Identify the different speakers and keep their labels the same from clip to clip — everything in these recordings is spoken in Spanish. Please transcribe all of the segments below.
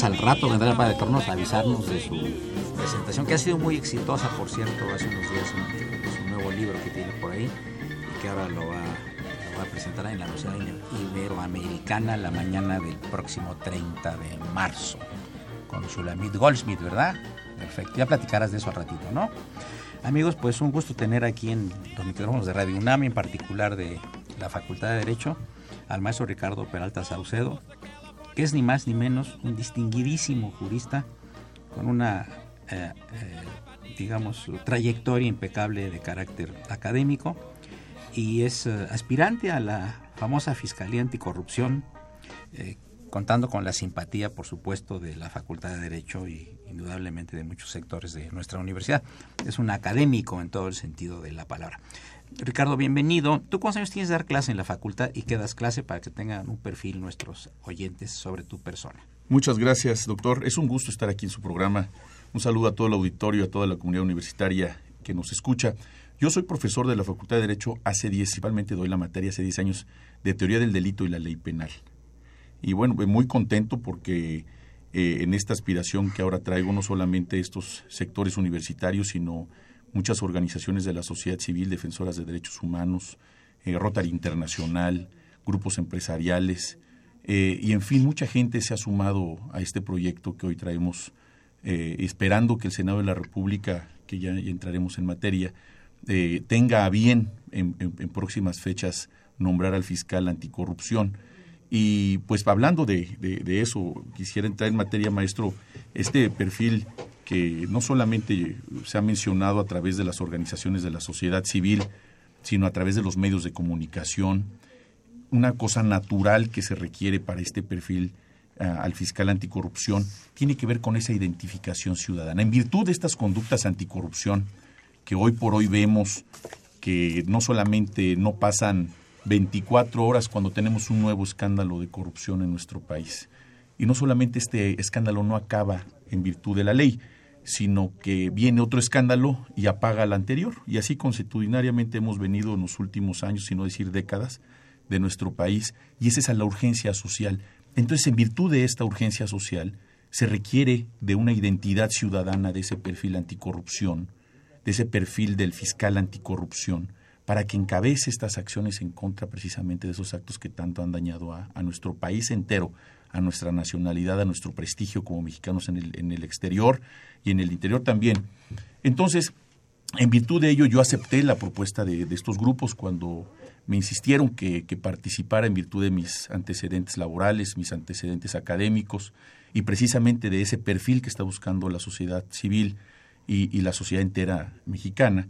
Speaker 1: al rato vendrá el padre Cronos a avisarnos de su presentación, que ha sido muy exitosa, por cierto, hace unos días, su nuevo libro que tiene por ahí, y que ahora lo va, a presentar en la Universidad Iberoamericana la mañana del próximo 30 de marzo, con Shulamit Goldsmith, ¿verdad? Perfecto, ya platicarás de eso al ratito, ¿no? Amigos, pues un gusto tener aquí en los micrófonos de Radio UNAM, en particular de la Facultad de Derecho, al maestro Ricardo Peralta Saucedo, que es ni más ni menos un distinguidísimo jurista con una, eh, eh, digamos, trayectoria impecable de carácter académico y es eh, aspirante a la famosa Fiscalía Anticorrupción, contando con la simpatía, por supuesto, de la Facultad de Derecho y indudablemente de muchos sectores de nuestra universidad. Es un académico en todo el sentido de la palabra. Ricardo, bienvenido. ¿Tú cuántos años tienes de dar clase en la facultad y qué das clase para que tengan un perfil nuestros oyentes sobre tu persona?
Speaker 2: Muchas gracias, doctor. Es un gusto estar aquí en su programa. Un saludo a todo el auditorio, a toda la comunidad universitaria que nos escucha. Yo soy profesor de la Facultad de Derecho hace 10, principalmente doy la materia hace 10 años de teoría del delito y la ley penal. Y bueno, muy contento porque eh, en esta aspiración que ahora traigo no solamente estos sectores universitarios, sino muchas organizaciones de la sociedad civil, defensoras de derechos humanos, eh, Rotary Internacional, grupos empresariales, eh, y en fin, mucha gente se ha sumado a este proyecto que hoy traemos, esperando que el Senado de la República, que ya, entraremos en materia, tenga a bien en próximas fechas nombrar al fiscal anticorrupción y pues hablando de, eso, quisiera entrar en materia, maestro, este perfil que no solamente se ha mencionado a través de las organizaciones de la sociedad civil, sino a través de los medios de comunicación, una cosa natural que se requiere para este perfil ah, al fiscal anticorrupción, tiene que ver con esa identificación ciudadana. En virtud de estas conductas anticorrupción que hoy por hoy vemos que no solamente no pasan 24 horas cuando tenemos un nuevo escándalo de corrupción en nuestro país. Y no solamente este escándalo no acaba en virtud de la ley, sino que viene otro escándalo y apaga al anterior. Y así constitucionariamente hemos venido en los últimos años, si no decir décadas, de nuestro país, y esa es la urgencia social. Entonces, en virtud de esta urgencia social, se requiere de una identidad ciudadana de ese perfil anticorrupción, de ese perfil del fiscal anticorrupción, para que encabece estas acciones en contra precisamente de esos actos que tanto han dañado a, nuestro país entero, a nuestra nacionalidad, a nuestro prestigio como mexicanos en el, en el exterior y en el interior también. Entonces, en virtud de ello, yo acepté la propuesta de, estos grupos cuando me insistieron que, participara en virtud de mis antecedentes laborales, mis antecedentes académicos y precisamente de ese perfil que está buscando la sociedad civil y la sociedad entera mexicana.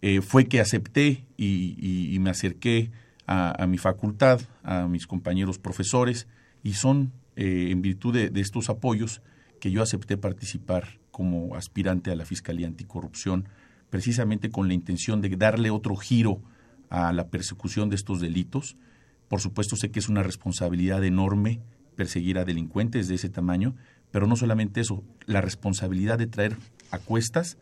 Speaker 2: Eh, fue que acepté y, me acerqué a, mi facultad, a mis compañeros profesores, y son eh, en virtud de, estos apoyos que yo acepté participar como aspirante a la Fiscalía Anticorrupción, precisamente con la intención de darle otro giro a la persecución de estos delitos. Por supuesto, sé que es una responsabilidad enorme perseguir a delincuentes de ese tamaño, pero no solamente eso, la responsabilidad de traer a cuestas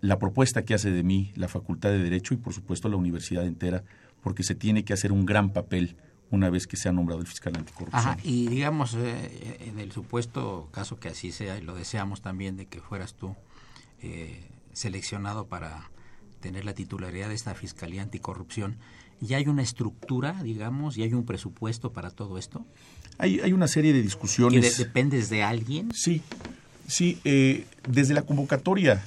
Speaker 2: la propuesta que hace de mí la Facultad de Derecho y por supuesto la universidad entera, porque se tiene que hacer un gran papel una vez que se ha nombrado el fiscal anticorrupción.
Speaker 1: Ajá, y digamos, eh, en el supuesto caso que así sea, y lo deseamos también de que fueras tú eh, seleccionado para tener la titularidad de esta Fiscalía Anticorrupción, ¿ya hay una estructura, digamos, y hay un presupuesto para todo esto?
Speaker 2: Hay, hay una serie de discusiones.
Speaker 1: ¿Y dependes de alguien?
Speaker 2: Sí, sí, eh, desde la convocatoria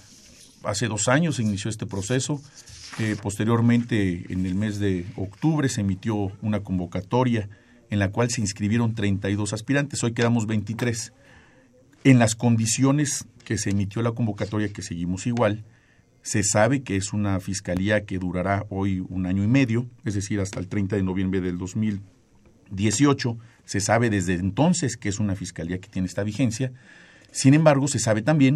Speaker 2: hace dos años se inició este proceso. Eh, posteriormente, en el mes de octubre, se emitió una convocatoria en la cual se inscribieron 32 aspirantes. Hoy quedamos 23. En las condiciones que se emitió la convocatoria, que seguimos igual, se sabe que es una fiscalía que durará hoy un año y medio, es decir, hasta el 30 de noviembre del 2018. Se sabe desde entonces que es una fiscalía que tiene esta vigencia. Sin embargo, se sabe también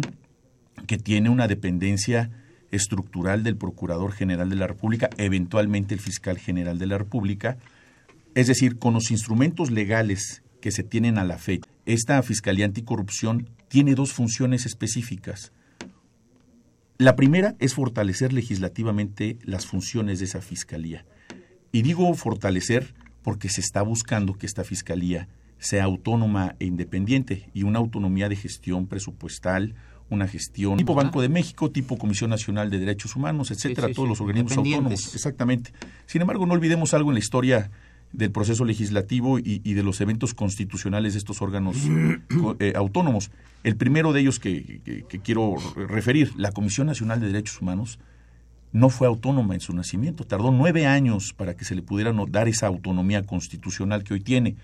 Speaker 2: que tiene una dependencia estructural del Procurador General de la República, eventualmente el Fiscal General de la República, es decir, con los instrumentos legales que se tienen a la fe. Esta Fiscalía Anticorrupción tiene dos funciones específicas. La primera es fortalecer legislativamente las funciones de esa fiscalía. Y digo fortalecer porque se está buscando que esta fiscalía sea autónoma e independiente y una autonomía de gestión presupuestal, una gestión tipo Banco de México, tipo Comisión Nacional de Derechos Humanos, etcétera, todos los organismos autónomos. Exactamente. Sin embargo, no olvidemos algo en la historia del proceso legislativo y, de los eventos constitucionales de estos órganos eh, autónomos. El primero de ellos que, quiero referir, la Comisión Nacional de Derechos Humanos, no fue autónoma en su nacimiento. Tardó nueve años para que se le pudiera dar esa autonomía constitucional que hoy tiene.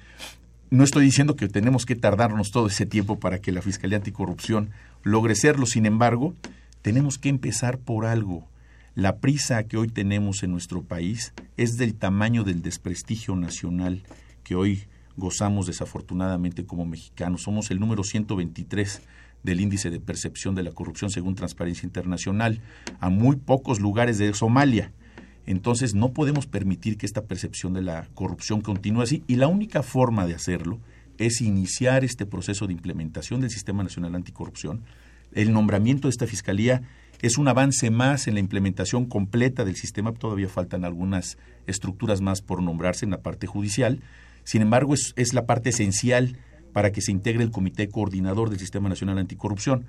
Speaker 2: No estoy diciendo que tenemos que tardarnos todo ese tiempo para que la Fiscalía Anticorrupción logre serlo. Sin embargo, tenemos que empezar por algo. La prisa que hoy tenemos en nuestro país es del tamaño del desprestigio nacional que hoy gozamos desafortunadamente como mexicanos. Somos el número 123 del índice de percepción de la corrupción según Transparencia Internacional, a muy pocos lugares de Somalia. Entonces no podemos permitir que esta percepción de la corrupción continúe así y la única forma de hacerlo es iniciar este proceso de implementación del Sistema Nacional Anticorrupción. El nombramiento de esta Fiscalía es un avance más en la implementación completa del sistema. Todavía faltan algunas estructuras más por nombrarse en la parte judicial. Sin embargo, es, es la parte esencial para que se integre el Comité Coordinador del Sistema Nacional Anticorrupción.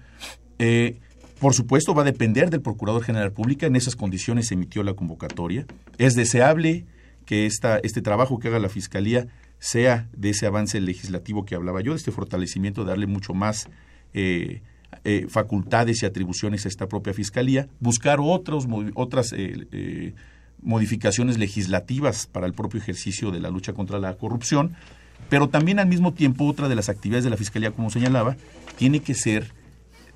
Speaker 2: Eh, por supuesto, va a depender del Procurador General Pública. En esas condiciones se emitió la convocatoria. Es deseable que esta, este trabajo que haga la Fiscalía sea de ese avance legislativo que hablaba yo, de este fortalecimiento, darle mucho más eh, eh, facultades y atribuciones a esta propia Fiscalía, buscar otras modificaciones legislativas para el propio ejercicio de la lucha contra la corrupción pero también al mismo tiempo otra de las actividades de la Fiscalía, como señalaba, tiene que ser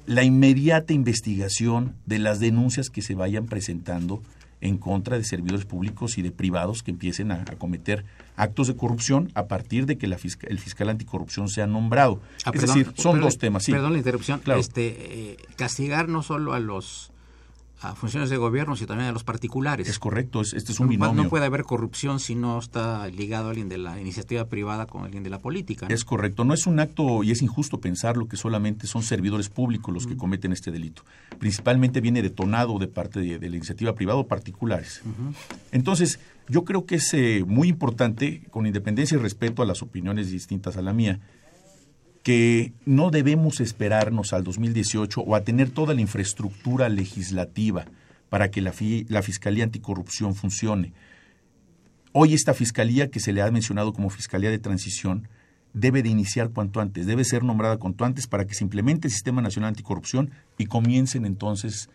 Speaker 2: la inmediata investigación de las denuncias que se vayan presentando en contra de servidores públicos y de privados que empiecen a, cometer actos de corrupción a partir de que la el fiscal anticorrupción sea nombrado. Ah, es decir, son dos temas. Sí.
Speaker 1: Perdón la interrupción. Este, eh, castigar no solo a los a funciones de gobierno, sino también a los particulares.
Speaker 2: Es correcto, este es un binomio.
Speaker 1: No puede haber corrupción si no está ligado alguien de la iniciativa privada con alguien de la política.
Speaker 2: Es correcto, no es un acto y es injusto pensarlo que solamente son servidores públicos los que cometen este delito. Principalmente viene detonado de parte de, la iniciativa privada o particulares. Entonces, yo creo que es eh, muy importante, con independencia y respeto a las opiniones distintas a la mía, que no debemos esperarnos al 2018 o a tener toda la infraestructura legislativa para que la, la Fiscalía Anticorrupción funcione. Hoy esta Fiscalía, que se le ha mencionado como Fiscalía de Transición, debe de iniciar cuanto antes, debe ser nombrada cuanto antes para que se implemente el Sistema Nacional Anticorrupción y comiencen entonces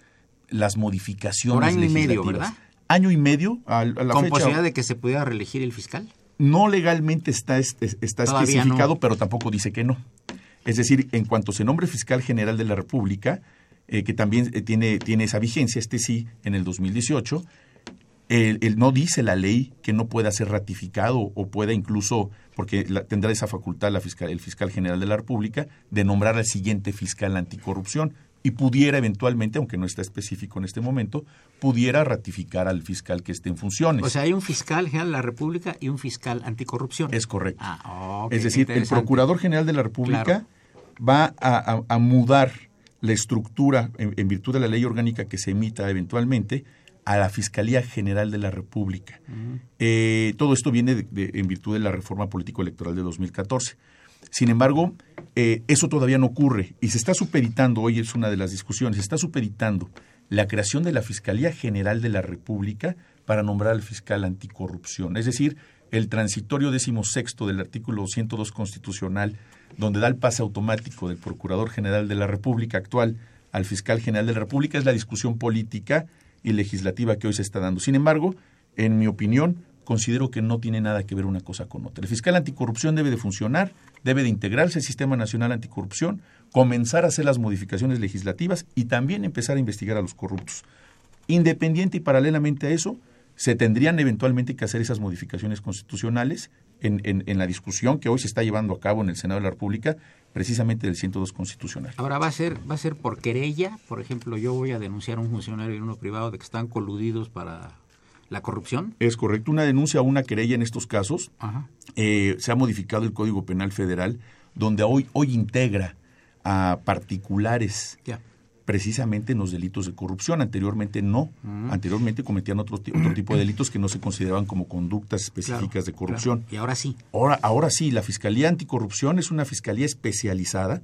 Speaker 2: las modificaciones Por
Speaker 1: año y medio, ¿verdad?
Speaker 2: Año y medio a, la
Speaker 1: ¿Con posibilidad de que se pudiera reelegir el fiscal?
Speaker 2: No legalmente está, está especificado, pero tampoco dice que no. Es decir, en cuanto se nombre fiscal general de la República, eh, que también eh, tiene, tiene esa vigencia, este sí, en el 2018, él no dice la ley que no pueda ser ratificado o pueda incluso, porque tendrá esa facultad la fiscal, el fiscal general de la República, de nombrar al siguiente fiscal anticorrupción y pudiera eventualmente, aunque no está específico en este momento, pudiera ratificar al fiscal que esté en funciones.
Speaker 1: O sea, hay un fiscal general de la República y un fiscal anticorrupción.
Speaker 2: Es correcto. Ah, es decir, el Procurador General de la República va a, mudar la estructura, en, virtud de la ley orgánica que se emita eventualmente, a la Fiscalía General de la República. Eh, todo esto viene en virtud de la reforma político-electoral de 2014. Sin embargo, eh, eso todavía no ocurre y se está superitando, hoy es una de las discusiones, se está superitando la creación de la Fiscalía General de la República para nombrar al fiscal anticorrupción. Es decir, el transitorio decimosexto del artículo 102 constitucional, donde da el pase automático del Procurador General de la República actual al Fiscal General de la República, es la discusión política y legislativa que hoy se está dando. Sin embargo, en mi opinión, considero que no tiene nada que ver una cosa con otra. El fiscal anticorrupción debe de funcionar, debe de integrarse al Sistema Nacional Anticorrupción, comenzar a hacer las modificaciones legislativas y también empezar a investigar a los corruptos. Independiente y paralelamente a eso, se tendrían eventualmente que hacer esas modificaciones constitucionales en, en, la discusión que hoy se está llevando a cabo en el Senado de la República, precisamente del 102 constitucional.
Speaker 1: Ahora va a ser va a ser por querella, por ejemplo, yo voy a denunciar a un funcionario en uno privado de que están coludidos para la corrupción.
Speaker 2: Es correcto, una denuncia o una querella en estos casos. Eh, se ha modificado el Código Penal Federal, donde hoy, hoy integra a particulares precisamente en los delitos de corrupción. Anteriormente no. Anteriormente cometían otro, otro, tipo de delitos que no se consideraban como conductas específicas de corrupción.
Speaker 1: Y ahora sí.
Speaker 2: Ahora, ahora sí, la Fiscalía Anticorrupción es una fiscalía especializada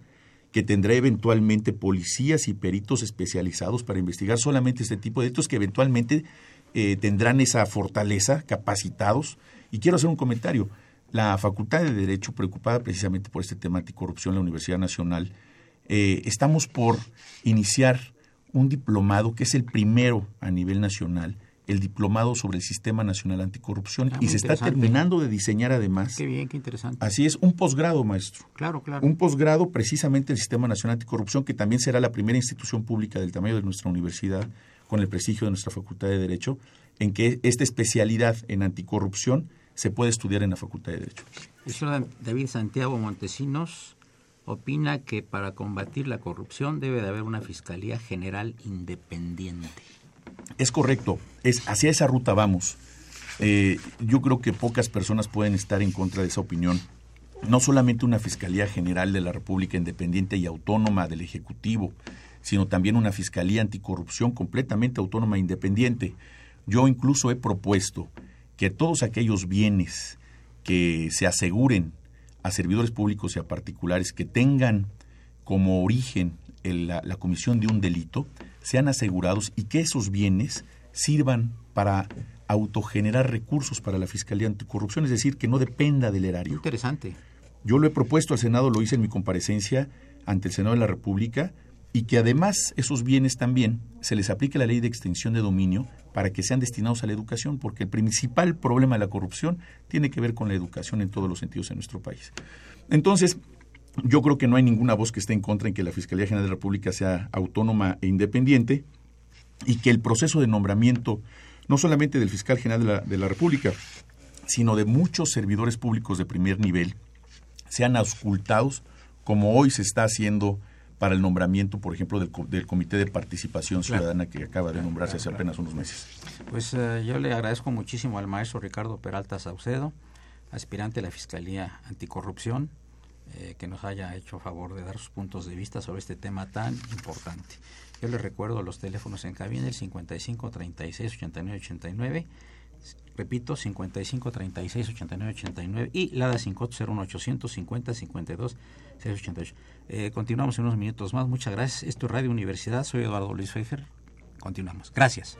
Speaker 2: que tendrá eventualmente policías y peritos especializados para investigar solamente este tipo de delitos que eventualmente eh, tendrán esa fortaleza, capacitados. Y quiero hacer un comentario. La Facultad de Derecho, preocupada precisamente por este tema anticorrupción, la Universidad Nacional, eh, estamos por iniciar un diplomado que es el primero a nivel nacional, el diplomado sobre el Sistema Nacional Anticorrupción,
Speaker 1: Ah,
Speaker 2: y se está terminando de diseñar además.
Speaker 1: Qué bien, qué interesante.
Speaker 2: Así es, un posgrado, maestro.
Speaker 1: Claro, claro.
Speaker 2: Un posgrado precisamente del Sistema Nacional Anticorrupción, que también será la primera institución pública del tamaño de nuestra universidad, con el prestigio de nuestra Facultad de Derecho, en que esta especialidad en anticorrupción se puede estudiar en la Facultad de Derecho.
Speaker 1: El señor David Santiago Montesinos opina que para combatir la corrupción debe de haber una Fiscalía General independiente.
Speaker 2: Es correcto, es hacia esa ruta vamos. Eh, yo creo que pocas personas pueden estar en contra de esa opinión. No solamente una Fiscalía General de la República independiente y autónoma del Ejecutivo, sino también una Fiscalía Anticorrupción completamente autónoma e independiente. Yo incluso he propuesto que todos aquellos bienes que se aseguren a servidores públicos y a particulares que tengan como origen el- la, la comisión de un delito sean asegurados y que esos bienes sirvan para autogenerar recursos para la Fiscalía Anticorrupción, es decir, que no dependa del erario.
Speaker 1: Interesante.
Speaker 2: Yo lo he propuesto al Senado, lo hice en mi comparecencia ante el Senado de la República, y que además esos bienes también se les aplique la ley de extensión de dominio para que sean destinados a la educación, porque el principal problema de la corrupción tiene que ver con la educación en todos los sentidos en nuestro país. Entonces, yo creo que no hay ninguna voz que esté en contra en que la Fiscalía General de la República sea autónoma e independiente y que el proceso de nombramiento, no solamente del fiscal general de la, de la República, sino de muchos servidores públicos de primer nivel, sean auscultados como hoy se está haciendo para el nombramiento, por ejemplo, del, del Comité de Participación
Speaker 1: Claro.
Speaker 2: Ciudadana que acaba de nombrarse hace apenas unos meses.
Speaker 1: Pues eh, yo le agradezco muchísimo al maestro Ricardo Peralta Saucedo, aspirante a la Fiscalía Anticorrupción, eh, que nos haya hecho favor de dar sus puntos de vista sobre este tema tan importante. Yo le recuerdo los teléfonos en cabina, el 55 36 89 89, repito, 55 36 89 89 y la de 501 850 52 688. Eh, continuamos en unos minutos más. Muchas gracias. Esto es Radio Universidad. Soy Eduardo Luis Pfeiffer. Continuamos. Gracias.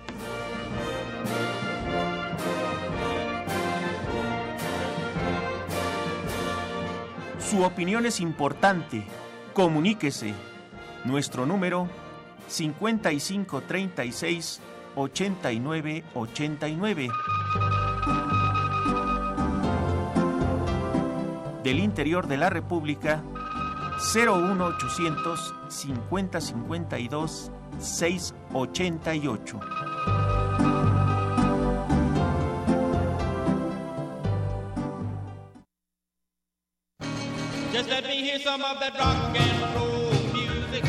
Speaker 3: Su opinión es importante. Comuníquese. Nuestro número 5536 8989. Del interior de la República 01800 5052 688.
Speaker 4: Just let me hear some of that rock and roll music.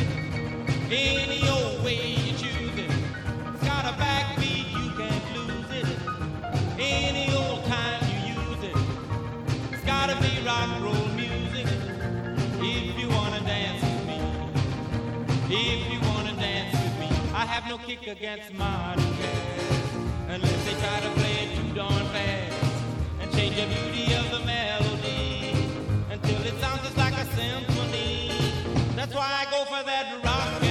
Speaker 4: If you wanna dance with me. I have no kick against modern jazz. Unless they try to play it too darn fast. And change the beauty of the melody until it sounds just like a symphony. That's why I go for that rock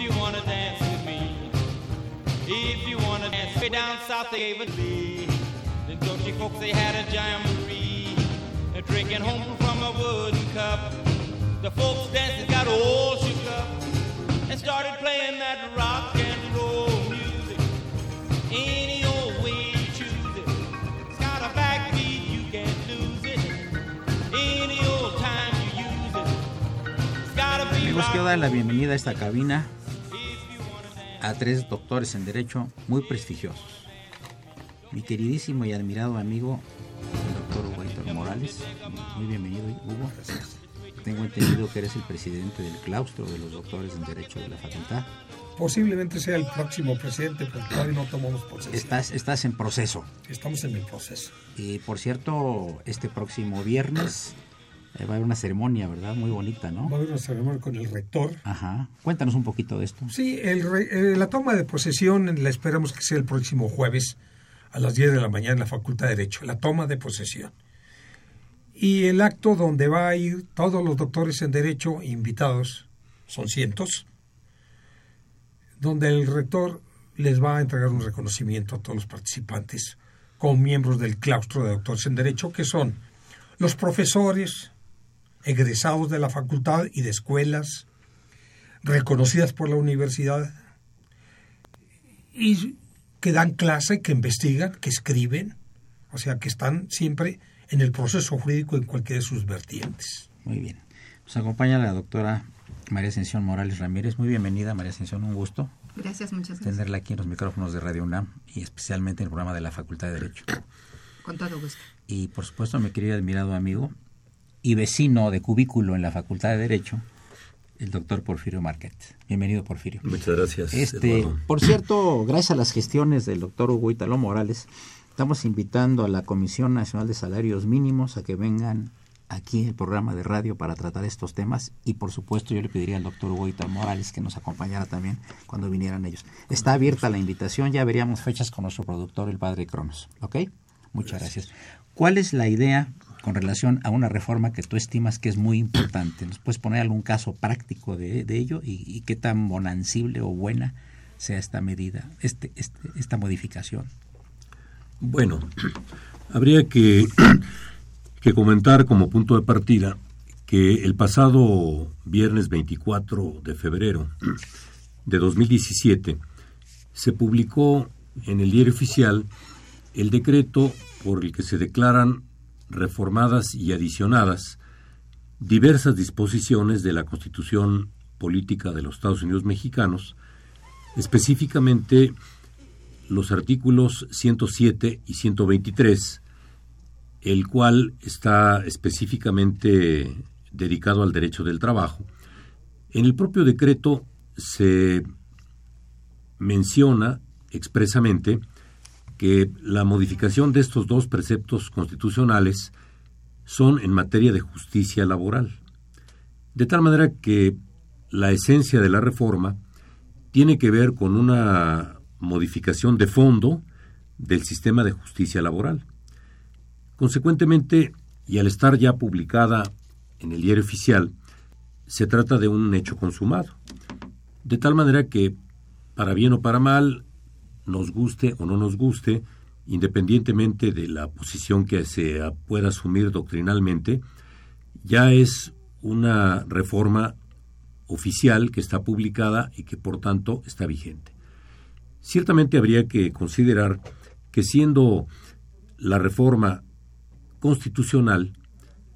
Speaker 4: If you wanna dance way down south, they gave it me. The Dutchy folks, they had a jamboree. They're drinking home from a wooden cup. The folks dancing got all shook up. And started playing that rock and roll music. Any old way you choose it. It's got a backbeat, you can't lose it. Any old time you use it. It's gotta be
Speaker 1: Amigos, quiero dar
Speaker 4: rock.
Speaker 1: la bienvenida a esta cabina a tres doctores en Derecho muy prestigiosos. Mi queridísimo y admirado amigo, el doctor Héctor Morales. Muy bienvenido, Hugo. Tengo entendido que eres el presidente del claustro de los doctores en Derecho de la facultad.
Speaker 5: Posiblemente sea el próximo presidente, porque todavía no tomamos posesión.
Speaker 1: Estás, estás en proceso.
Speaker 5: Estamos en el proceso.
Speaker 1: Y por cierto, este próximo viernes eh, va a haber una ceremonia, ¿verdad? Muy bonita, ¿no?
Speaker 5: Va a haber una ceremonia con el rector.
Speaker 1: Ajá. Cuéntanos un poquito de esto.
Speaker 5: Sí, el re- eh, la toma de posesión la esperamos que sea el próximo jueves a las 10 de la mañana en la Facultad de Derecho. La toma de posesión. Y el acto donde va a ir todos los doctores en Derecho invitados, son cientos, donde el rector les va a entregar un reconocimiento a todos los participantes como miembros del claustro de doctores en Derecho, que son los profesores egresados de la facultad y de escuelas reconocidas por la universidad y que dan clase, que investigan, que escriben, o sea, que están siempre en el proceso jurídico en cualquiera de sus vertientes.
Speaker 1: Muy bien. Nos acompaña la doctora María Ascensión Morales Ramírez. Muy bienvenida, María Ascensión. Un gusto
Speaker 6: Gracias, muchas gracias.
Speaker 1: tenerla aquí en los micrófonos de Radio UNAM y especialmente en el programa de la Facultad de Derecho.
Speaker 6: Con todo gusto.
Speaker 1: Y por supuesto, mi querido y admirado amigo y vecino de cubículo en la Facultad de Derecho, el doctor Porfirio Marquet. Bienvenido, Porfirio.
Speaker 7: Muchas gracias.
Speaker 1: Este,
Speaker 7: Eduardo.
Speaker 1: por cierto, gracias a las gestiones del doctor Hugo Italo Morales, estamos invitando a la Comisión Nacional de Salarios Mínimos a que vengan aquí al programa de radio para tratar estos temas y por supuesto yo le pediría al doctor Hugo Italo Morales que nos acompañara también cuando vinieran ellos. Está abierta la invitación, ya veríamos fechas con nuestro productor, el padre Cronos. ¿Ok? Muchas gracias. ¿Cuál es la idea con relación a una reforma que tú estimas que es muy importante? ¿Nos puedes poner algún caso práctico de, de ello y, qué tan bonancible o buena sea esta medida, este, este, esta modificación?
Speaker 7: Bueno, habría que, que comentar como punto de partida que el pasado viernes 24 de febrero de 2017 se publicó en el diario oficial el decreto por el que se declaran reformadas y adicionadas diversas disposiciones de la Constitución Política de los Estados Unidos Mexicanos, específicamente los artículos 107 y 123, el cual está específicamente dedicado al derecho del trabajo. En el propio decreto se menciona expresamente que la modificación de estos dos preceptos constitucionales son en materia de justicia laboral. De tal manera que la esencia de la reforma tiene que ver con una modificación de fondo del sistema de justicia laboral. Consecuentemente, y al estar ya publicada en el diario oficial, se trata de un hecho consumado. De tal manera que, para bien o para mal, nos guste o no nos guste, independientemente de la posición que se pueda asumir doctrinalmente, ya es una reforma oficial que está publicada y que por tanto está vigente. Ciertamente habría que considerar que siendo la reforma constitucional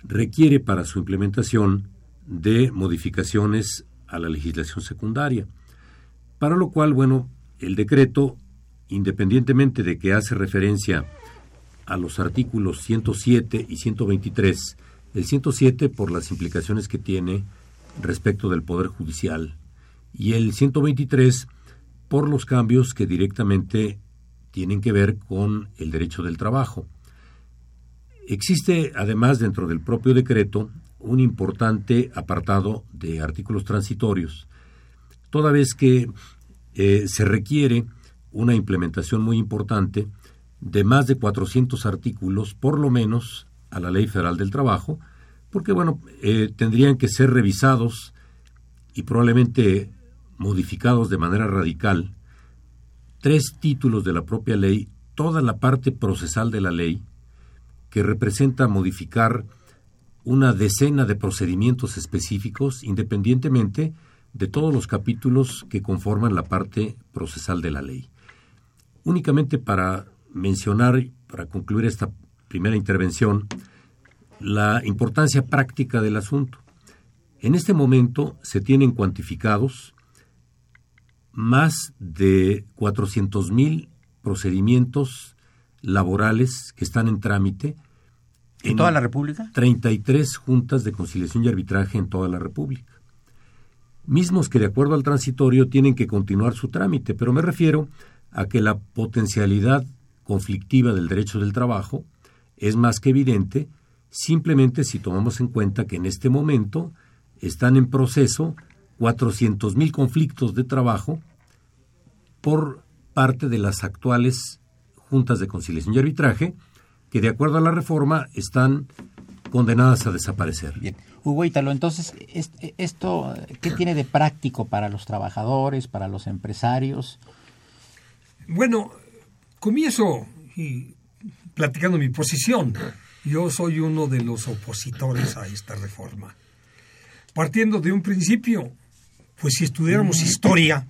Speaker 7: requiere para su implementación de modificaciones a la legislación secundaria, para lo cual, bueno, el decreto, independientemente de que hace referencia a los artículos 107 y 123, el 107 por las implicaciones que tiene respecto del Poder Judicial y el 123 por los cambios que directamente tienen que ver con el derecho del trabajo. Existe además dentro del propio decreto un importante apartado de artículos transitorios, toda vez que eh, se requiere una implementación muy importante de más de 400 artículos, por lo menos, a la Ley Federal del Trabajo, porque, bueno, eh, tendrían que ser revisados y probablemente modificados de manera radical tres títulos de la propia ley, toda la parte procesal de la ley, que representa modificar una decena de procedimientos específicos, independientemente de todos los capítulos que conforman la parte procesal de la ley. Únicamente para mencionar, para concluir esta primera intervención, la importancia práctica del asunto. En este momento se tienen cuantificados más de 400.000 procedimientos laborales que están en trámite
Speaker 1: ¿En toda la República?
Speaker 7: 33 juntas de conciliación y arbitraje en toda la República. Mismos que de acuerdo al transitorio tienen que continuar su trámite, pero me refiero a que la potencialidad conflictiva del derecho del trabajo es más que evidente simplemente si tomamos en cuenta que en este momento están en proceso 400.000 conflictos de trabajo por parte de las actuales juntas de conciliación y arbitraje, que de acuerdo a la reforma están condenadas a desaparecer.
Speaker 1: Bien. Hugo Ítalo, entonces, est- ¿esto qué tiene de práctico para los trabajadores, para los empresarios?
Speaker 5: Bueno, comienzo y platicando mi posición. Yo soy uno de los opositores a esta reforma. Partiendo de un principio, pues si estudiáramos historia,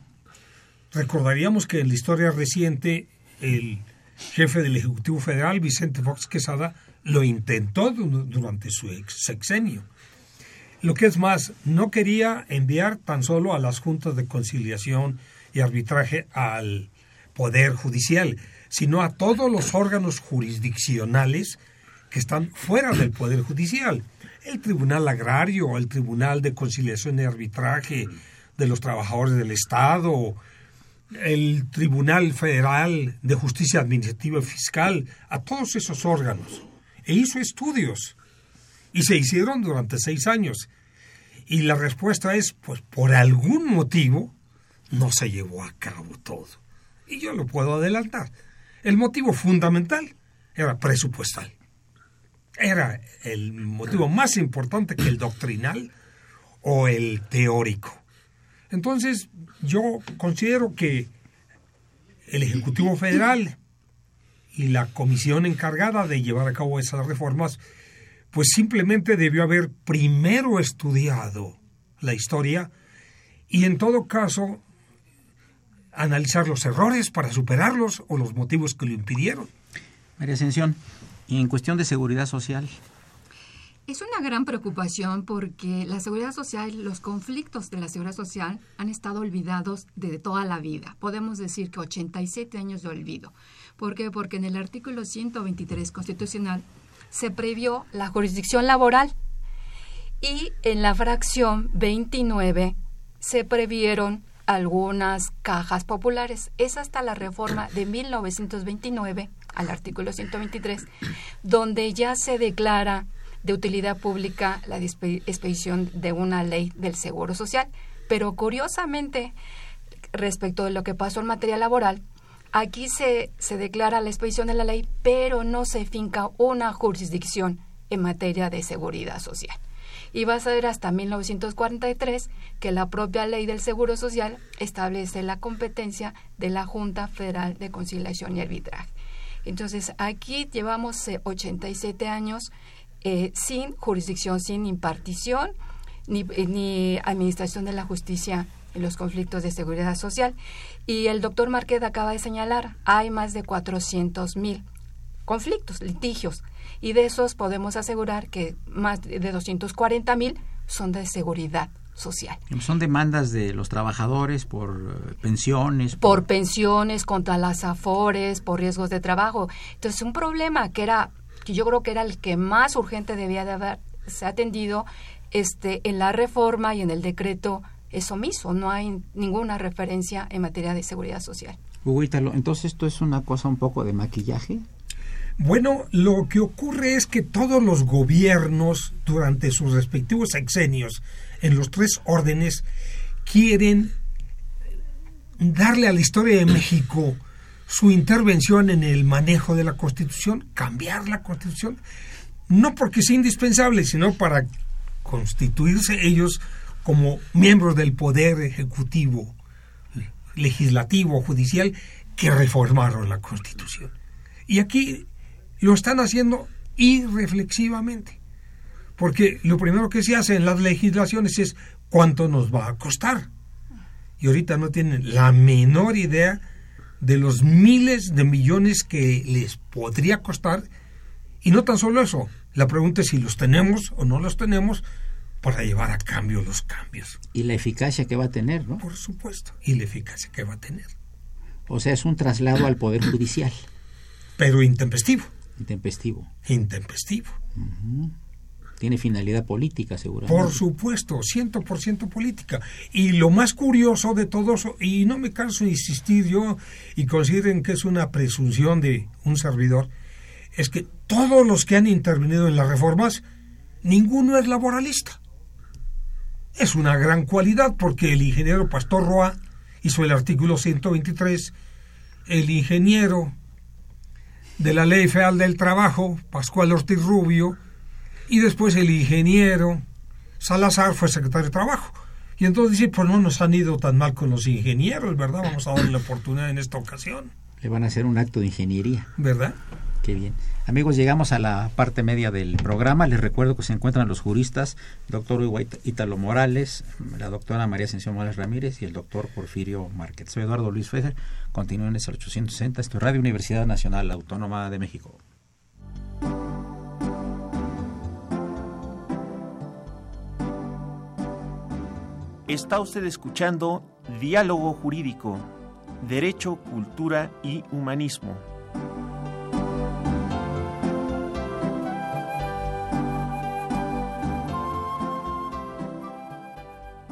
Speaker 5: recordaríamos que en la historia reciente el jefe del Ejecutivo Federal, Vicente Fox Quesada, lo intentó du- durante su ex sexenio. Lo que es más, no quería enviar tan solo a las juntas de conciliación y arbitraje al Poder Judicial, sino a todos los órganos jurisdiccionales que están fuera del Poder Judicial. El Tribunal Agrario, el Tribunal de Conciliación y Arbitraje de los Trabajadores del Estado, el Tribunal Federal de Justicia Administrativa y Fiscal, a todos esos órganos. E hizo estudios y se hicieron durante seis años. Y la respuesta es, pues por algún motivo no se llevó a cabo todo. Y yo lo puedo adelantar. El motivo fundamental era presupuestal. Era el motivo más importante que el doctrinal o el teórico. Entonces, yo considero que el Ejecutivo Federal y la comisión encargada de llevar a cabo esas reformas, pues simplemente debió haber primero estudiado la historia y en todo caso analizar los errores para superarlos o los motivos que lo impidieron.
Speaker 1: María Ascensión, y en cuestión de seguridad social,
Speaker 8: Es una gran preocupación porque la seguridad social, los conflictos de la seguridad social han estado olvidados de toda la vida. Podemos decir que 87 años de olvido. ¿Por qué? Porque en el artículo 123 constitucional se previó la jurisdicción laboral y en la fracción 29 se previeron algunas cajas populares. Es hasta la reforma de 1929 al artículo 123 donde ya se declara de utilidad pública la expedición de una ley del Seguro Social. Pero curiosamente, respecto de lo que pasó en materia laboral, aquí se, se declara la expedición de la ley, pero no se finca una jurisdicción en materia de seguridad social. Y va a ser hasta 1943 que la propia ley del Seguro Social establece la competencia de la Junta Federal de Conciliación y Arbitraje. Entonces, aquí llevamos eh, 87 años eh, sin jurisdicción, sin impartición, ni, eh, ni administración de la justicia en los conflictos de seguridad social. Y el doctor Márquez acaba de señalar, hay más de 400 mil conflictos, litigios, y de esos podemos asegurar que más de 240 mil son de seguridad social.
Speaker 1: son demandas de los trabajadores por eh, pensiones,
Speaker 8: por pensiones, contra las afores, por riesgos de trabajo. Entonces, un problema que era, que yo creo que era el que más urgente debía de haberse atendido, este, en la reforma y en el decreto es omiso, no hay ninguna referencia en materia de seguridad social.
Speaker 1: Hugo entonces esto es una cosa un poco de maquillaje.
Speaker 5: Bueno, lo que ocurre es que todos los gobiernos durante sus respectivos sexenios en los tres órdenes quieren darle a la historia de México su intervención en el manejo de la Constitución, cambiar la Constitución, no porque sea indispensable, sino para constituirse ellos como miembros del poder ejecutivo, legislativo, judicial, que reformaron la Constitución. Y aquí lo están haciendo irreflexivamente. Porque lo primero que se hace en las legislaciones es cuánto nos va a costar y ahorita no tienen la menor idea de los miles de millones que les podría costar. Y no tan solo eso, la pregunta es si los tenemos o no los tenemos para llevar a cambio los cambios.
Speaker 1: Y la eficacia que va a tener, ¿no?
Speaker 5: Por supuesto, y la eficacia que va a tener.
Speaker 1: O sea, es un traslado al Poder Judicial,
Speaker 5: Pero intempestivo,
Speaker 1: intempestivo.
Speaker 5: intempestivo.
Speaker 1: Tiene finalidad política, seguramente.
Speaker 5: Por supuesto, 100% política. Y lo más curioso de todo eso, y no me canso de insistir yo, y consideren que es una presunción de un servidor, es que todos los que han intervenido en las reformas, ninguno es laboralista. Es una gran cualidad porque el ingeniero Pastor Roa hizo el artículo 123, el ingeniero de la Ley Federal del Trabajo, Pascual Ortiz Rubio, y después el ingeniero Salazar fue secretario de Trabajo. Y entonces dice, pues no nos han ido tan mal con los ingenieros, ¿verdad? Vamos a darle la oportunidad en esta ocasión,
Speaker 1: Le van a hacer un acto de ingeniería.
Speaker 5: ¿verdad?
Speaker 1: Qué bien. Amigos, llegamos a la parte media del programa. Les recuerdo que se encuentran los juristas, doctor Hugo It- Ítalo Morales, la doctora María Ascensión Morales Ramírez y el doctor Porfirio Márquez. Soy Eduardo Luis Fejer. Continúen en el 860. Esto es Radio Universidad Nacional Autónoma de México.
Speaker 3: Está usted escuchando Diálogo Jurídico, Derecho, Cultura y Humanismo.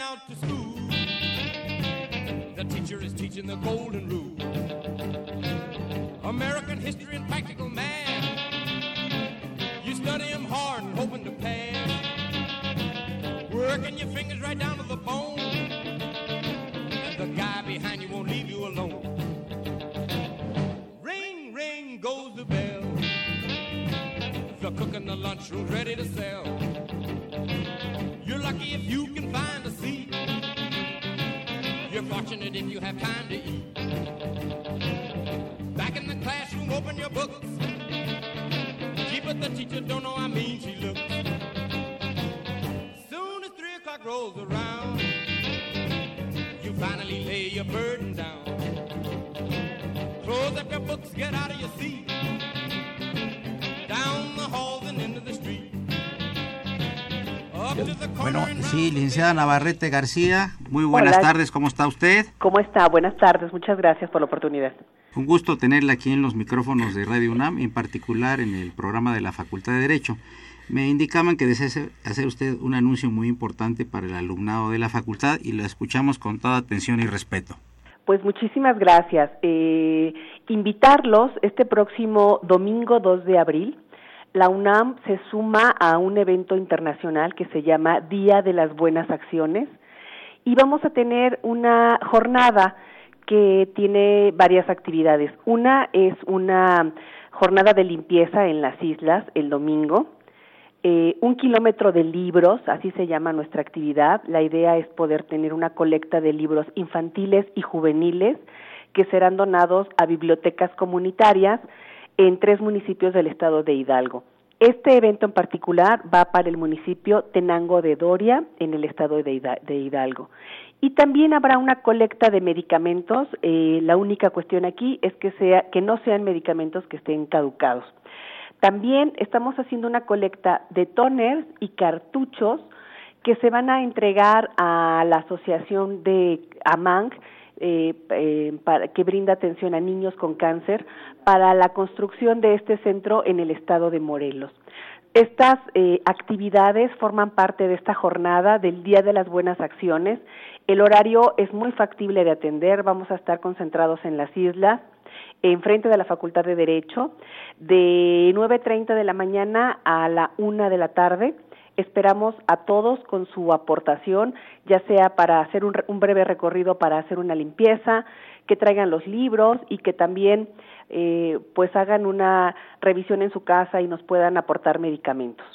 Speaker 4: Out to school. The teacher is teaching the golden rule. American history and practical math. You study 'em hard and hoping to pass. Working your fingers right down to the bone. And the guy behind you won't leave you alone. Ring, ring goes the bell. The cook in the lunchroom's ready fortunate if you have time to
Speaker 1: sí, licenciada Navarrete García, muy buenas
Speaker 9: Hola.
Speaker 1: tardes, ¿cómo está usted?
Speaker 9: ¿Cómo está? Buenas tardes, muchas gracias por la oportunidad.
Speaker 1: Un gusto tenerla aquí en los micrófonos de Radio UNAM, en particular en el programa de la Facultad de Derecho. Me indicaban que desea hacer- hacer usted un anuncio muy importante para el alumnado de la facultad y lo escuchamos con toda atención y respeto.
Speaker 9: Pues muchísimas gracias. Eh, invitarlos este próximo domingo 2 de abril. La UNAM se suma a un evento internacional que se llama Día de las Buenas Acciones y vamos a tener una jornada que tiene varias actividades. Una es una jornada de limpieza en las islas el domingo. Eh, un kilómetro de libros, así se llama nuestra actividad. La idea es poder tener una colecta de libros infantiles y juveniles que serán donados a bibliotecas comunitarias en tres municipios del estado de Hidalgo. Este evento en particular va para el municipio Tenango de Doria, en el estado de Hida- de Hidalgo. Y también habrá una colecta de medicamentos. eh, la única cuestión aquí es que, sea, que no sean medicamentos que estén caducados. También estamos haciendo una colecta de toners y cartuchos que se van a entregar a la asociación de AMANG, eh, eh, que brinda atención a niños con cáncer, para la construcción de este centro en el estado de Morelos. Estas eh, actividades forman parte de esta jornada del Día de las Buenas Acciones. El horario es muy factible de atender. Vamos a estar concentrados en las islas, enfrente de la Facultad de Derecho, de 9.30 de la mañana a la 1 de la tarde. Esperamos a todos con su aportación, ya sea para hacer un, un breve recorrido para hacer una limpieza, que traigan los libros y que también eh, pues hagan una revisión en su casa y nos puedan aportar medicamentos.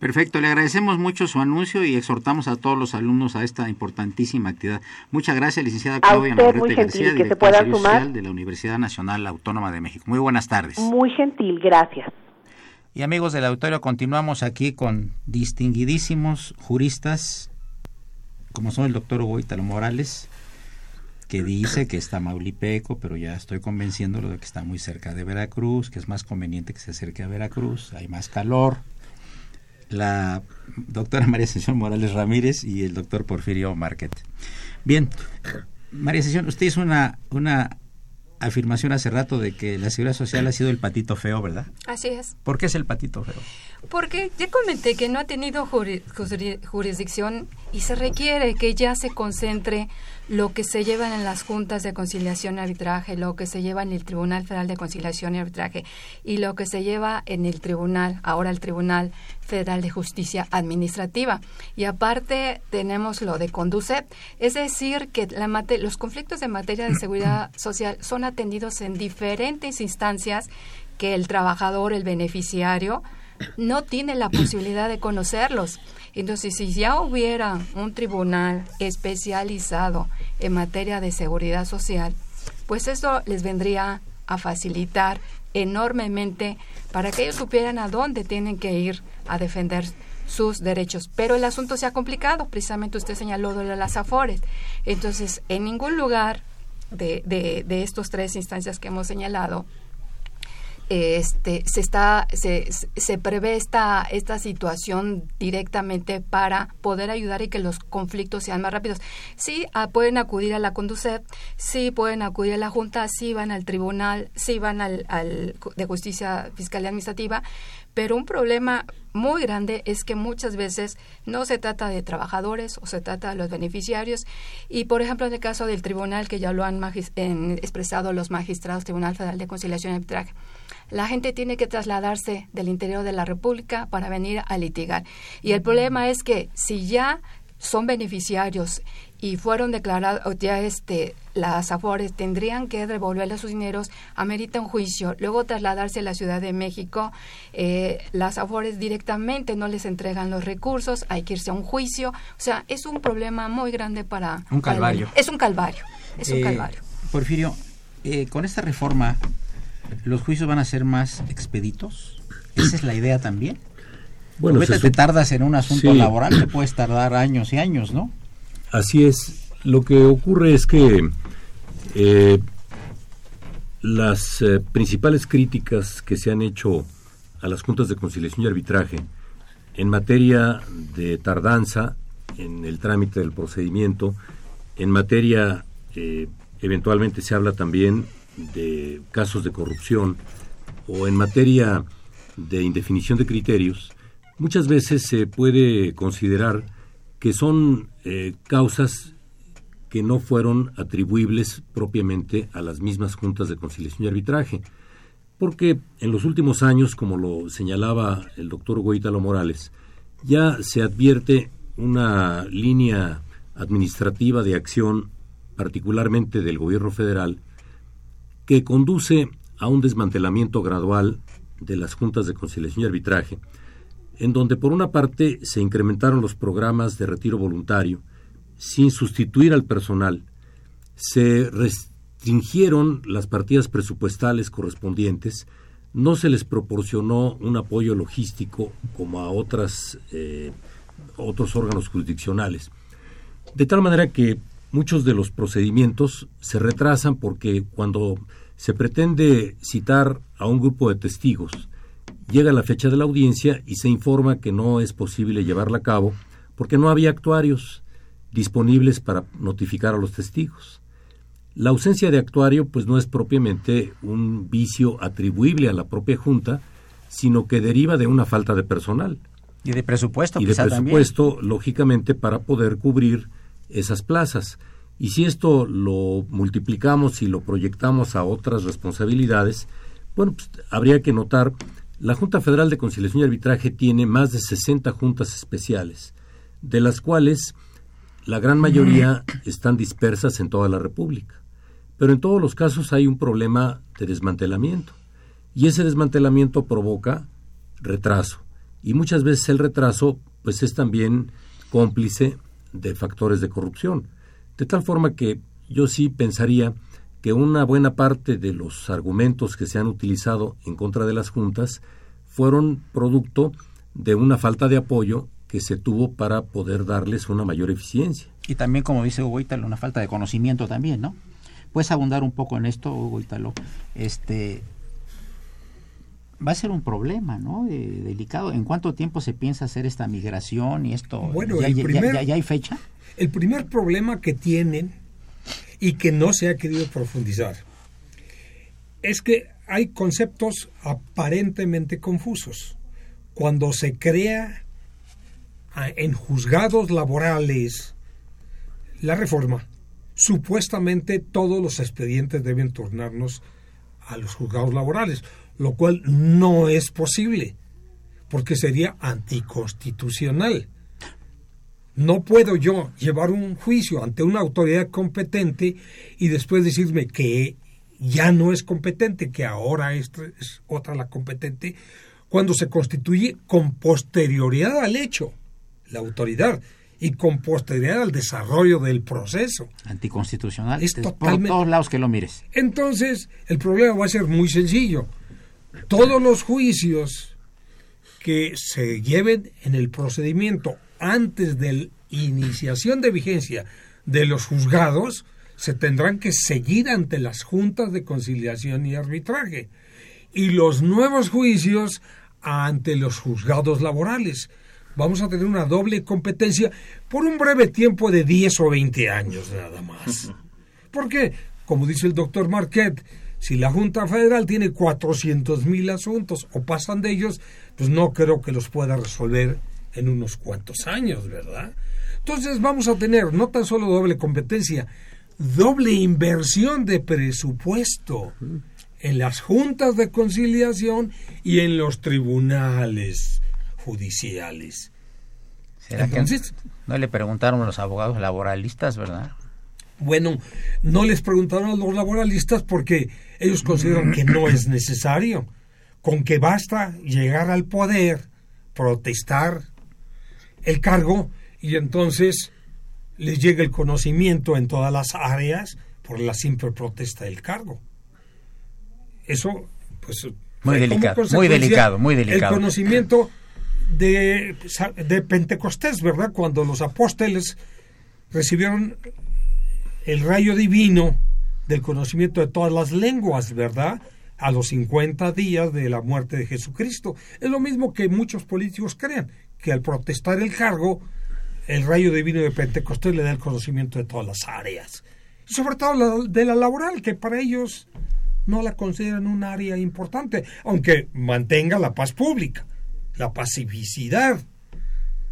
Speaker 1: Perfecto, le agradecemos mucho su anuncio y exhortamos a todos los alumnos a esta importantísima actividad. Muchas gracias, licenciada
Speaker 9: A
Speaker 1: Claudia
Speaker 9: usted,
Speaker 1: Navarrete
Speaker 9: muy gentil,
Speaker 1: García,
Speaker 9: que se
Speaker 1: directora
Speaker 9: pueda
Speaker 1: de Servicio
Speaker 9: sumar.
Speaker 1: De la Universidad Nacional Autónoma de México. Muy buenas tardes.
Speaker 9: Muy gentil, gracias.
Speaker 1: Y amigos del auditorio, continuamos aquí con distinguidísimos juristas, como son el doctor Hugo Ítalo Morales, que dice que está Maulipeco, pero ya estoy convenciéndolo de que está muy cerca de Veracruz, que es más conveniente que se acerque a Veracruz, hay más calor. La doctora María Ascensión Morales Ramírez y el doctor Porfirio Marquet. Bien, María Ascensión, usted hizo una, una afirmación hace rato de que la seguridad social ha sido el patito feo, ¿verdad?
Speaker 8: Así es.
Speaker 1: ¿Por qué es el patito feo?
Speaker 8: Porque ya comenté que no ha tenido juri- juri- jurisdicción y se requiere que ya se concentre lo que se llevan en las juntas de conciliación y arbitraje, lo que se lleva en el Tribunal Federal de Conciliación y Arbitraje y lo que se lleva en el Tribunal, ahora el Tribunal Federal de Justicia Administrativa. Y aparte tenemos lo de Conducep, es decir, que la mate- los conflictos de materia de seguridad social son atendidos en diferentes instancias que el trabajador, el beneficiario, no tiene la posibilidad de conocerlos. Entonces, si ya hubiera un tribunal especializado en materia de seguridad social, pues eso les vendría a facilitar enormemente para que ellos supieran a dónde tienen que ir a defender sus derechos. Pero el asunto se ha complicado, precisamente usted señaló de las afores. Entonces, en ningún lugar de, de, de estos tres instancias que hemos señalado, este, se está se, se prevé esta esta situación directamente para poder ayudar y que los conflictos sean más rápidos. Sí ah, pueden acudir a la Conducep, sí pueden acudir a la Junta, sí van al tribunal, sí van al, al de Justicia Fiscal y Administrativa, pero un problema muy grande es que muchas veces no se trata de trabajadores o se trata de los beneficiarios y por ejemplo en el caso del tribunal que ya lo han expresado los magistrados Tribunal Federal de Conciliación y Arbitraje la gente tiene que trasladarse del interior de la República para venir a litigar. Y el problema es que si ya son beneficiarios y fueron declarados, ya este, las AFORES tendrían que devolverle sus dineros, amerita un juicio, luego trasladarse a la Ciudad de México, eh, las AFORES directamente no les entregan los recursos, hay que irse a un juicio, o sea, es un problema muy grande para...
Speaker 1: Un
Speaker 8: para
Speaker 1: calvario.
Speaker 8: es un calvario, es un
Speaker 1: Eh,
Speaker 8: calvario.
Speaker 1: Porfirio, eh, con esta reforma, ¿los juicios van a ser más expeditos? Esa es la idea también.
Speaker 7: Bueno, se
Speaker 1: te tardas en un asunto
Speaker 7: Sí.
Speaker 1: laboral, te puedes tardar años y años, ¿no?
Speaker 7: Así es. Lo que ocurre es que eh, las eh, principales críticas que se han hecho a las juntas de conciliación y arbitraje en materia de tardanza en el trámite del procedimiento, en materia, eh, eventualmente se habla también de casos de corrupción o en materia de indefinición de criterios, muchas veces se puede considerar que son eh, causas que no fueron atribuibles propiamente a las mismas juntas de conciliación y arbitraje, porque en los últimos años, como lo señalaba el doctor Goítalo Morales, ya se advierte una línea administrativa de acción, particularmente del gobierno federal, que conduce a un desmantelamiento gradual de las juntas de conciliación y arbitraje, en donde por una parte se incrementaron los programas de retiro voluntario sin sustituir al personal, se restringieron las partidas presupuestales correspondientes, no se les proporcionó un apoyo logístico como a otras, eh, otros órganos jurisdiccionales. De tal manera que muchos de los procedimientos se retrasan porque cuando se pretende citar a un grupo de testigos, llega la fecha de la audiencia y se informa que no es posible llevarla a cabo porque no había actuarios disponibles para notificar a los testigos. La ausencia de actuario pues no es propiamente un vicio atribuible a la propia junta, sino que deriva de una falta de personal
Speaker 1: Y de presupuesto,
Speaker 7: y de
Speaker 1: también.
Speaker 7: presupuesto, lógicamente, para poder cubrir esas plazas. Y si esto lo multiplicamos y lo proyectamos a otras responsabilidades, bueno, pues, habría que notar, la Junta Federal de Conciliación y Arbitraje tiene más de 60 juntas especiales, de las cuales la gran mayoría están dispersas en toda la República. Pero en todos los casos hay un problema de desmantelamiento. Y ese desmantelamiento provoca retraso. Y muchas veces el retraso pues es también cómplice de factores de corrupción. De tal forma que yo sí pensaría que una buena parte de los argumentos que se han utilizado en contra de las juntas fueron producto de una falta de apoyo que se tuvo para poder darles una mayor eficiencia.
Speaker 1: Y también, como dice Hugo Ítalo, una falta de conocimiento también, ¿no? ¿Puedes abundar un poco en esto, Hugo Ítalo? Este, va a ser un problema, ¿no? Eh, delicado. ¿En cuánto tiempo se piensa hacer esta migración y esto?
Speaker 5: Bueno,
Speaker 1: ¿Ya,
Speaker 5: el
Speaker 1: ya- ya hay fecha?
Speaker 5: El primer problema que tienen y que no se ha querido profundizar es que hay conceptos aparentemente confusos. Cuando se crea ah, en juzgados laborales la reforma, supuestamente todos los expedientes deben tornarnos a los juzgados laborales, lo cual no es posible, porque sería anticonstitucional. No puedo yo llevar un juicio ante una autoridad competente y después decirme que ya no es competente, que ahora es, es otra la competente, cuando se constituye con posterioridad al hecho, la autoridad, y con posterioridad al desarrollo del proceso.
Speaker 1: Anticonstitucional.
Speaker 5: Es
Speaker 1: por todos lados que lo mires.
Speaker 5: Entonces, el problema va a ser muy sencillo. Todos los juicios que se lleven en el procedimiento antes de la iniciación de vigencia de los juzgados se tendrán que seguir ante las juntas de conciliación y arbitraje y los nuevos juicios ante los juzgados laborales. Vamos a tener una doble competencia por un breve tiempo de 10 o 20 años nada más. Porque, como dice el doctor Marquette, si la Junta Federal tiene 400 mil asuntos o pasan de ellos, pues no creo que los pueda resolver en unos cuantos años, ¿verdad? Entonces vamos a tener no tan solo doble competencia, doble inversión de presupuesto en las juntas de conciliación y en los tribunales judiciales.
Speaker 1: ¿Será que
Speaker 5: Entonces-
Speaker 1: no le preguntaron a los abogados laboralistas, verdad?
Speaker 5: Bueno, no les preguntaron a los laboralistas porque ellos consideran que no es necesario, con que basta llegar al poder, protestar el cargo y entonces les llega el conocimiento en todas las áreas por la simple protesta del cargo. Eso, pues,
Speaker 1: Muy delicado, muy delicado, muy delicado.
Speaker 5: El conocimiento de, de Pentecostés, ¿verdad? Cuando los apóstoles recibieron el rayo divino del conocimiento de todas las lenguas, ¿verdad? A los 50 días de la muerte de Jesucristo. Es lo mismo que muchos políticos creen, que al protestar el cargo, el rayo divino de Pentecostés le da el conocimiento de todas las áreas. Sobre todo la- de la laboral, que para ellos no la consideran un área importante, aunque mantenga la paz pública, la pacificidad,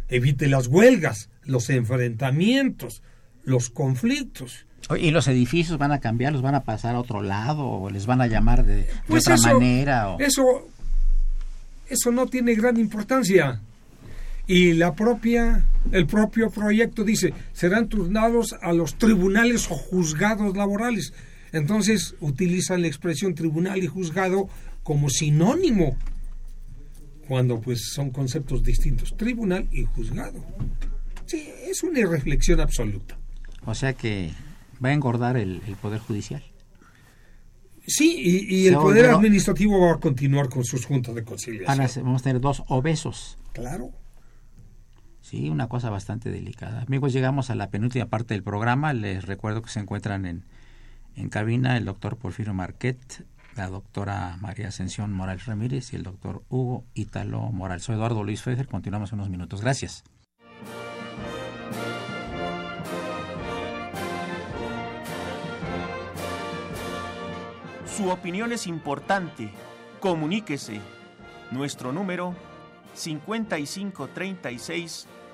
Speaker 5: evite las huelgas, los enfrentamientos, los conflictos.
Speaker 1: ¿Y los edificios van a cambiar? ¿Los van a pasar a otro lado? ¿O les van a llamar de, de
Speaker 5: Pues
Speaker 1: otra
Speaker 5: eso,
Speaker 1: manera? o-
Speaker 5: eso, eso no tiene gran importancia. Y la propia, el propio proyecto dice, serán turnados a los tribunales o juzgados laborales. Entonces utilizan la expresión tribunal y juzgado como sinónimo, cuando pues son conceptos distintos, tribunal y juzgado. Sí, es una irreflexión absoluta.
Speaker 1: O sea que va a engordar el, el Poder Judicial.
Speaker 5: Sí, y, el poder administrativo va a continuar con sus juntas de conciliación.
Speaker 1: vamos a tener dos obesos.
Speaker 5: Claro.
Speaker 1: Sí, una cosa bastante delicada. Amigos, llegamos a la penúltima parte del programa. Les recuerdo que se encuentran en, en cabina el doctor Porfirio Marquet, la doctora María Ascensión Morales Ramírez y el doctor Hugo Ítalo Morales. Soy Eduardo Luis Fejer. Continuamos unos minutos. Gracias.
Speaker 3: Su opinión es importante. Comuníquese. Nuestro número 5536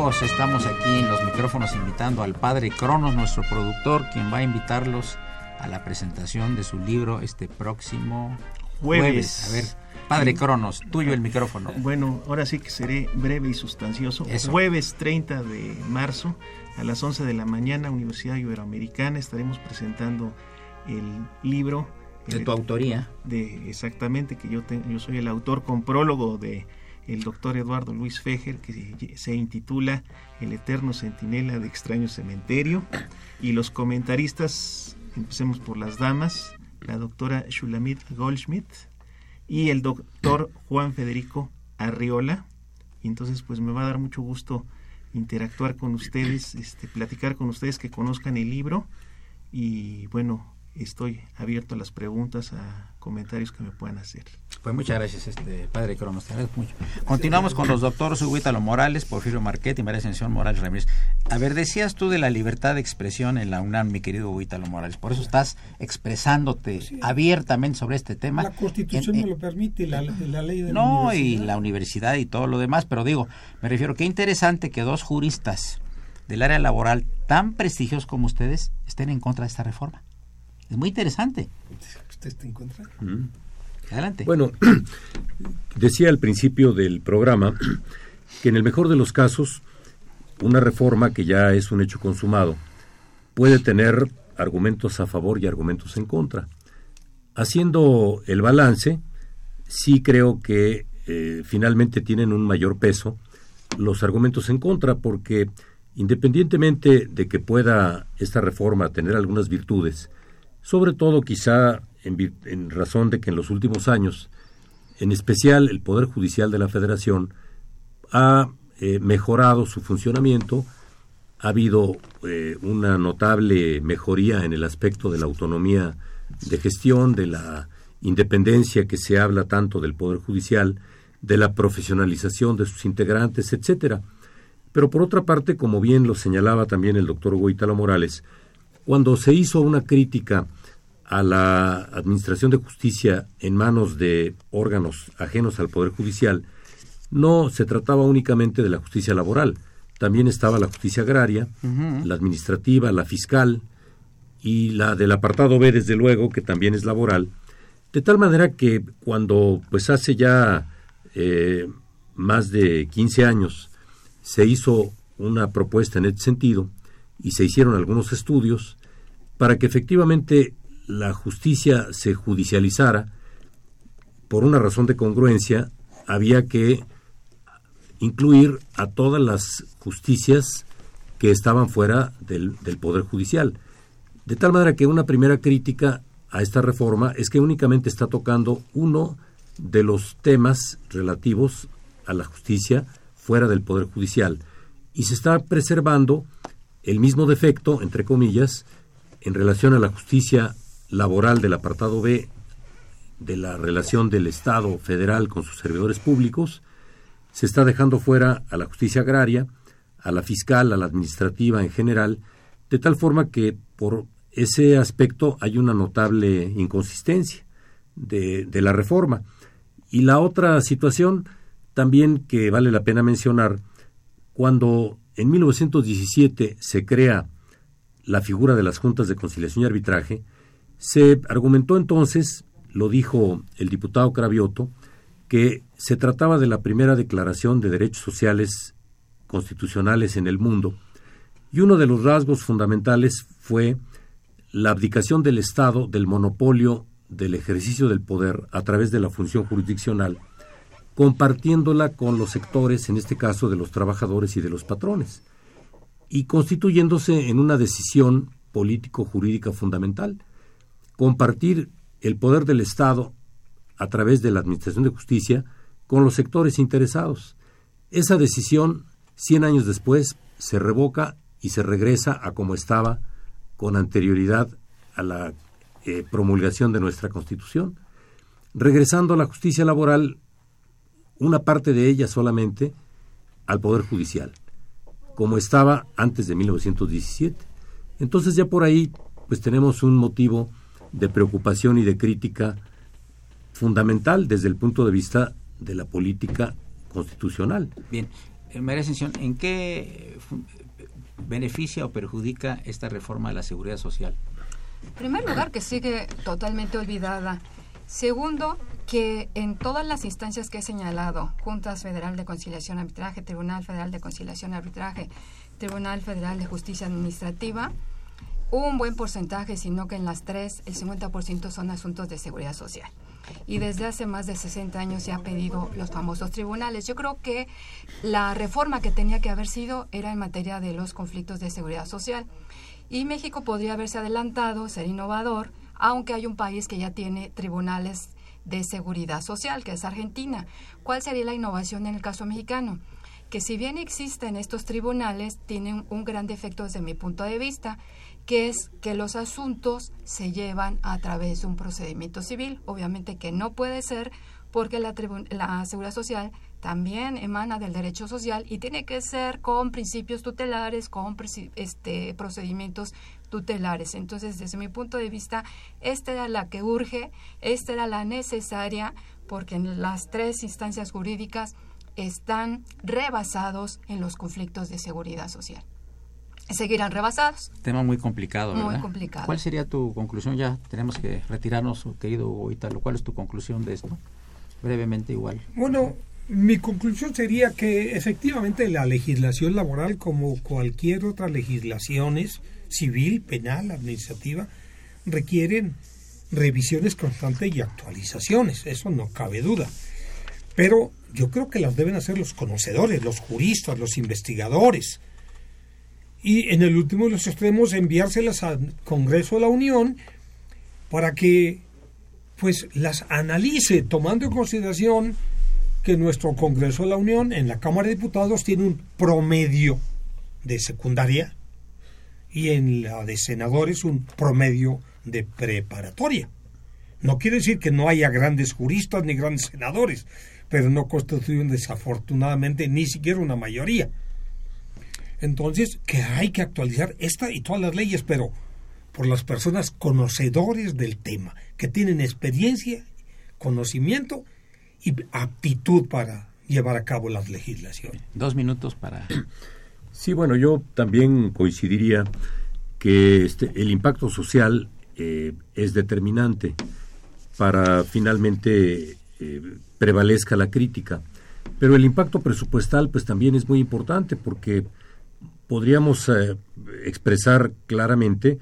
Speaker 1: Amigos, estamos aquí en los micrófonos invitando al padre Cronos, nuestro productor, quien va a invitarlos a la presentación de su libro este próximo
Speaker 10: Jueves.
Speaker 1: A ver, padre Cronos, tuyo el micrófono.
Speaker 10: Bueno, ahora sí que seré breve y sustancioso.
Speaker 1: Eso.
Speaker 10: Jueves 30 de marzo a las 11 de la mañana, Universidad Iberoamericana, estaremos presentando el libro.
Speaker 1: De
Speaker 10: eh,
Speaker 1: tu autoría.
Speaker 10: De, exactamente, que yo, te- yo soy el autor con prólogo de el doctor Eduardo Luis Fejer, que se, intitula El eterno centinela de extraño cementerio. Y los comentaristas, empecemos por las damas, la doctora Shulamit Goldschmidt y el doctor Juan Federico Arriola. Y entonces pues me va a dar mucho gusto interactuar con ustedes, este, platicar con ustedes que conozcan el libro y bueno, estoy abierto a las preguntas, a comentarios que me puedan hacer.
Speaker 1: Pues muchas gracias, este padre Cronos, te agradezco mucho. Continuamos con los doctores Hugo Ítalo Morales, Porfirio Marquet y María Ascensión Morales Ramírez. A ver, decías tú de la libertad de expresión en la UNAM, mi querido Hugo Ítalo Morales, por eso estás expresándote abiertamente sobre este tema.
Speaker 5: La Constitución
Speaker 1: En-
Speaker 5: no lo permite, la, la ley de la
Speaker 1: No, y
Speaker 5: universidad.
Speaker 1: la universidad y todo lo demás, pero digo, me refiero, qué interesante que dos juristas del área laboral tan prestigiosos como ustedes estén en contra de esta reforma. Es muy interesante.
Speaker 5: ¿Usted está en contra?
Speaker 1: Adelante.
Speaker 7: Bueno, decía al principio del programa que en el mejor de los casos, una reforma que ya es un hecho consumado puede tener argumentos a favor y argumentos en contra. Haciendo el balance, sí creo que eh, finalmente tienen un mayor peso los argumentos en contra, porque independientemente de que pueda esta reforma tener algunas virtudes, sobre todo quizá en, en razón de que en los últimos años, en especial el Poder Judicial de la Federación, ha eh, mejorado su funcionamiento ha habido eh, una notable mejoría en el aspecto de la autonomía de gestión, de la independencia que se habla tanto del Poder Judicial, de la profesionalización de sus integrantes, etcétera. Pero por otra parte, como bien lo señalaba también el doctor Hugo Morales, cuando se hizo una crítica a la Administración de Justicia en manos de órganos ajenos al Poder Judicial, no se trataba únicamente de la justicia laboral, también estaba la justicia agraria, la administrativa, la fiscal y la del apartado B, desde luego, que también es laboral, de tal manera que cuando, pues hace ya eh, más de 15 años, se hizo una propuesta en este sentido y se hicieron algunos estudios para que efectivamente la justicia se judicializara, por una razón de congruencia, había que incluir a todas las justicias que estaban fuera del, del, Poder Judicial. De tal manera que una primera crítica a esta reforma es que únicamente está tocando uno de los temas relativos a la justicia fuera del Poder Judicial y se está preservando el mismo defecto, entre comillas, en relación a la justicia laboral del apartado B de la relación del Estado federal con sus servidores públicos, se está dejando fuera a la justicia agraria, a la fiscal, a la administrativa en general, de tal forma que por ese aspecto hay una notable inconsistencia de, de la reforma. Y la otra situación también que vale la pena mencionar, cuando en 1917 se crea la figura de las juntas de conciliación y arbitraje, se argumentó entonces, lo dijo el diputado Cravioto, que se trataba de la primera declaración de derechos sociales constitucionales en el mundo, y uno de los rasgos fundamentales fue la abdicación del Estado del monopolio del ejercicio del poder a través de la función jurisdiccional, compartiéndola con los sectores, en este caso de los trabajadores y de los patrones, y constituyéndose en una decisión político-jurídica fundamental, compartir el poder del Estado a través de la Administración de Justicia con los sectores interesados. Esa decisión, 100 años después, se revoca y se regresa a como estaba con anterioridad a la eh, promulgación de nuestra Constitución. Regresando a la justicia laboral, una parte de ella solamente al Poder Judicial, como estaba antes de 1917. Entonces ya por ahí pues tenemos un motivo de preocupación y de crítica fundamental desde el punto de vista de la política constitucional.
Speaker 1: Bien, eh, María Ascensión, ¿en qué beneficia o perjudica esta reforma de la seguridad social?
Speaker 8: En primer lugar, que sigue totalmente olvidada. Segundo, que en todas las instancias que he señalado, Juntas Federal de Conciliación Arbitraje, Tribunal Federal de Conciliación Arbitraje, Tribunal Federal de Justicia Administrativa, un buen porcentaje, sino que en las tres, el 50% son asuntos de seguridad social. Y desde hace más de 60 años se ha pedido los famosos tribunales. Yo creo que la reforma que tenía que haber sido era en materia de los conflictos de seguridad social. Y México podría haberse adelantado, ser innovador, aunque hay un país que ya tiene tribunales de seguridad social, que es Argentina. ¿Cuál sería la innovación en el caso mexicano? Que si bien existen estos tribunales, tienen un gran defecto desde mi punto de vista, que es que los asuntos se llevan a través de un procedimiento civil. Obviamente que no puede ser porque la, la seguridad social también emana del derecho social y tiene que ser con principios tutelares, con este, procedimientos tutelares. Entonces, desde mi punto de vista, esta era la que urge, esta era la necesaria, porque en las tres instancias jurídicas están rebasados en los conflictos de seguridad social seguirán rebasados.
Speaker 1: Tema muy complicado, ¿verdad?
Speaker 8: Muy complicado.
Speaker 1: ¿Cuál sería tu conclusión? Ya tenemos que retirarnos, querido Italo. ¿Cuál es tu conclusión de esto? Brevemente igual.
Speaker 5: Bueno, mi conclusión sería que efectivamente la legislación laboral, como cualquier otra legislaciones, civil, penal, administrativa, requieren revisiones constantes y actualizaciones, eso no cabe duda. Pero yo creo que las deben hacer los conocedores, los juristas, los investigadores, y en el último de los extremos enviárselas al Congreso de la Unión para que pues las analice tomando en consideración que nuestro Congreso de la Unión en la Cámara de Diputados tiene un promedio de secundaria y en la de senadores un promedio de preparatoria. No quiere decir que no haya grandes juristas ni grandes senadores, pero no constituyen desafortunadamente ni siquiera una mayoría. Entonces, que hay que actualizar esta y todas las leyes, pero por las personas conocedores del tema, que tienen experiencia, conocimiento y aptitud para llevar a cabo las legislaciones.
Speaker 1: Dos minutos para...
Speaker 7: Sí, bueno, yo también coincidiría que este, el impacto social eh, es determinante para finalmente eh, prevalezca la crítica. Pero el impacto presupuestal pues también es muy importante porque podríamos eh, expresar claramente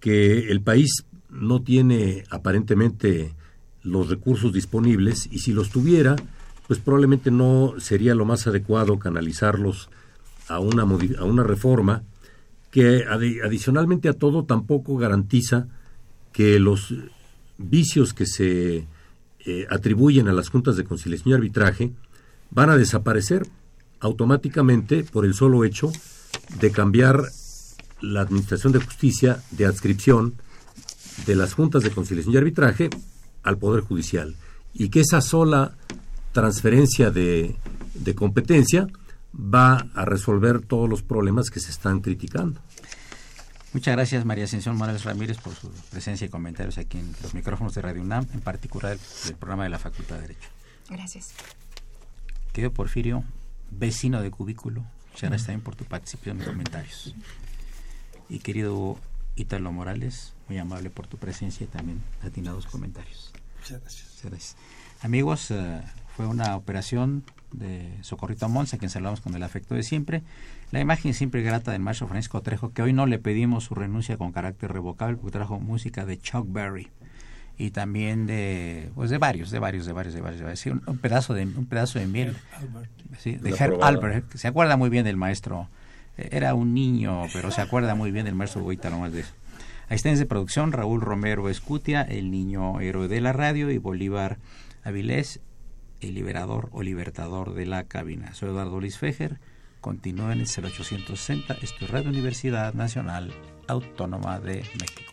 Speaker 7: que el país no tiene aparentemente los recursos disponibles y si los tuviera, pues probablemente no sería lo más adecuado canalizarlos a una, a una reforma que adicionalmente a todo tampoco garantiza que los vicios que se eh, atribuyen a las juntas de conciliación y arbitraje van a desaparecer automáticamente por el solo hecho de cambiar la Administración de Justicia de adscripción de las juntas de conciliación y arbitraje al Poder Judicial y que esa sola transferencia de, de competencia va a resolver todos los problemas que se están criticando.
Speaker 1: Muchas gracias María Ascensión Morales Ramírez por su presencia y comentarios aquí en los micrófonos de Radio UNAM, en particular del programa de la Facultad de Derecho.
Speaker 6: Gracias.
Speaker 1: Querido Porfirio, vecino de cubículo, muchas gracias también por tu participación y comentarios. Y querido Ítalo Morales, muy amable por tu presencia y también atinados comentarios.
Speaker 5: Muchas gracias.
Speaker 1: Muchas gracias. Amigos, eh, fue una operación de Socorrito Monza, a quien saludamos con el afecto de siempre. La imagen siempre grata del maestro Francisco Trejo, que hoy no le pedimos su renuncia con carácter revocable, porque trajo música de Chuck Berry y también de pues de varios, de varios, de varios, de varios, de varios. Sí, un, un pedazo de un pedazo de miel, sí, de Herb. Albert, que se acuerda muy bien del maestro. Eh, Era un niño, pero se acuerda muy bien del maestro Goita, nomás de eso. Asistentes de producción, Raúl Romero Escutia, el niño héroe de la radio, y Bolívar Avilés, el liberador o libertador de la cabina. Soy Eduardo Luis Fejer, continúen en el 0860, esto es Radio Universidad Nacional Autónoma de México.